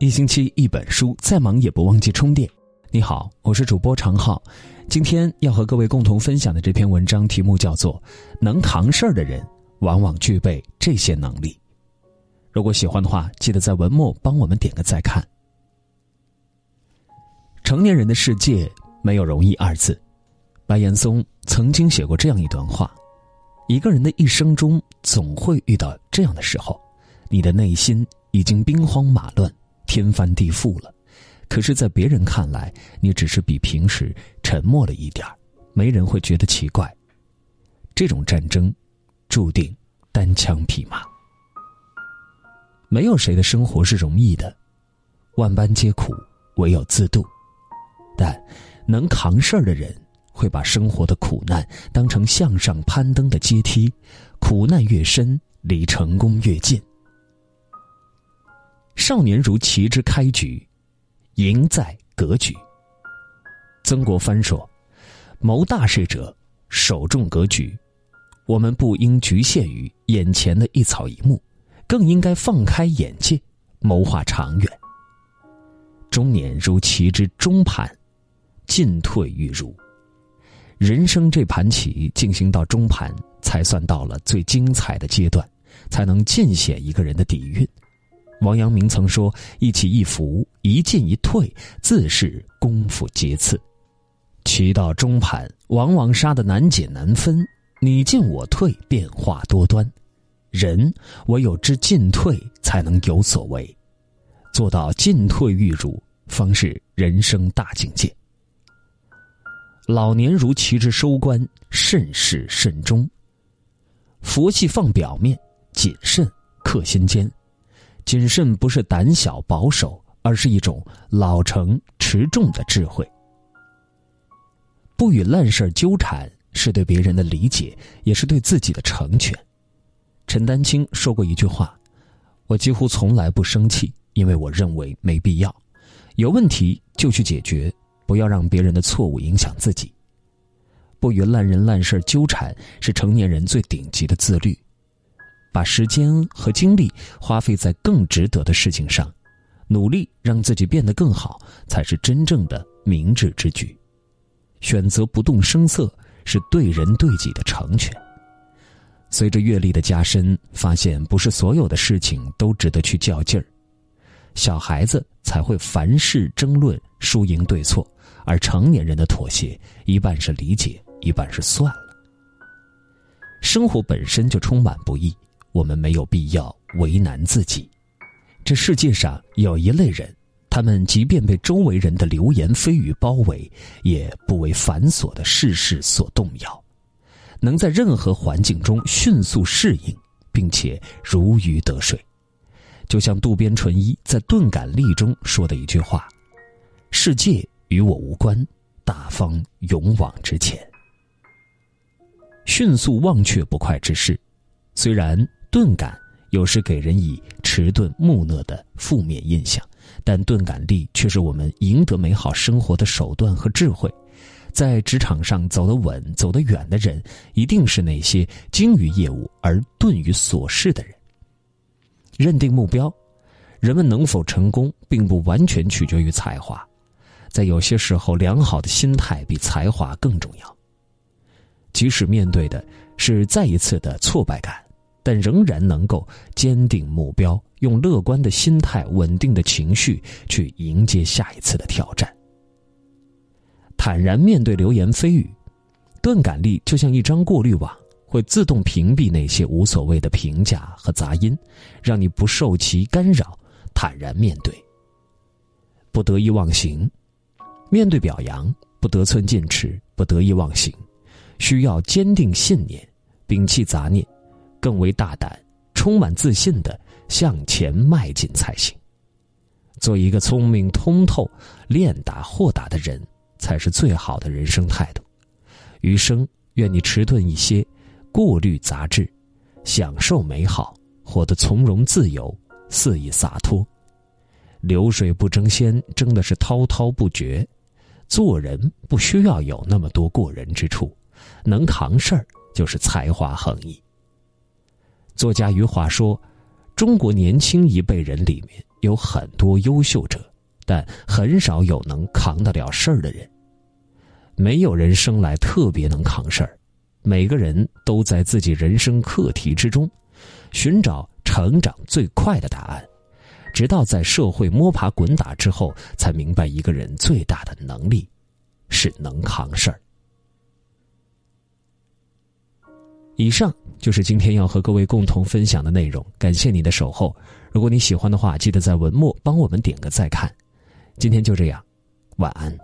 一星期一本书，再忙也不忘记充电。你好，我是主播常浩，今天要和各位共同分享的这篇文章题目叫做《能扛事儿的人往往具备这些能力》。如果喜欢的话，记得在文末帮我们点个再看。成年人的世界没有容易二字。白岩松曾经写过这样一段话：一个人的一生中，总会遇到这样的时候，你的内心已经兵荒马乱。天翻地覆了，可是，在别人看来，你只是比平时沉默了一点没人会觉得奇怪。这种战争，注定单枪匹马。没有谁的生活是容易的，万般皆苦，唯有自渡。但能扛事儿的人，会把生活的苦难当成向上攀登的阶梯，苦难越深，离成功越近。少年如棋之开局，赢在格局。曾国藩说：“谋大事者，首重格局。我们不应局限于眼前的一草一木，更应该放开眼界，谋划长远。中年如棋之中盘，进退欲如。人生这盘棋进行到中盘，才算到了最精彩的阶段，才能尽显一个人的底蕴。”王阳明曾说：“一起一伏，一进一退，自是功夫阶次。棋到中盘，往往杀得难解难分，你进我退，变化多端。人唯有知进退，才能有所为。做到进退欲如，方是人生大境界。老年如棋之收官，慎始慎终。佛系放表面，谨慎克心间。”谨慎不是胆小保守，而是一种老成持重的智慧。不与烂事儿纠缠，是对别人的理解，也是对自己的成全。陈丹青说过一句话：“我几乎从来不生气，因为我认为没必要。有问题就去解决，不要让别人的错误影响自己。不与烂人烂事纠缠，是成年人最顶级的自律。”把时间和精力花费在更值得的事情上，努力让自己变得更好，才是真正的明智之举。选择不动声色，是对人对己的成全。随着阅历的加深，发现不是所有的事情都值得去较劲儿。小孩子才会凡事争论输赢对错，而成年人的妥协，一半是理解，一半是算了。生活本身就充满不易。我们没有必要为难自己。这世界上有一类人，他们即便被周围人的流言蜚语包围，也不为繁琐的世事所动摇，能在任何环境中迅速适应，并且如鱼得水。就像渡边淳一在《钝感力》中说的一句话：“世界与我无关，大方勇往直前。”迅速忘却不快之事，虽然。钝感有时给人以迟钝木讷的负面印象，但钝感力却是我们赢得美好生活的手段和智慧。在职场上走得稳、走得远的人，一定是那些精于业务而钝于琐事的人。认定目标，人们能否成功，并不完全取决于才华，在有些时候，良好的心态比才华更重要。即使面对的是再一次的挫败感。但仍然能够坚定目标，用乐观的心态、稳定的情绪去迎接下一次的挑战。坦然面对流言蜚语，钝感力就像一张过滤网，会自动屏蔽那些无所谓的评价和杂音，让你不受其干扰，坦然面对。不得意忘形，面对表扬不得寸进尺，不得意忘形，需要坚定信念，摒弃杂念。更为大胆、充满自信的向前迈进才行。做一个聪明、通透、练达、豁达的人，才是最好的人生态度。余生，愿你迟钝一些，过滤杂质，享受美好，活得从容自由、肆意洒脱。流水不争先，争的是滔滔不绝。做人不需要有那么多过人之处，能扛事儿就是才华横溢。作家余华说：“中国年轻一辈人里面有很多优秀者，但很少有能扛得了事儿的人。没有人生来特别能扛事儿，每个人都在自己人生课题之中，寻找成长最快的答案，直到在社会摸爬滚打之后，才明白一个人最大的能力，是能扛事儿。以上就是今天要和各位共同分享的内容，感谢你的守候。如果你喜欢的话，记得在文末帮我们点个再看。今天就这样，晚安。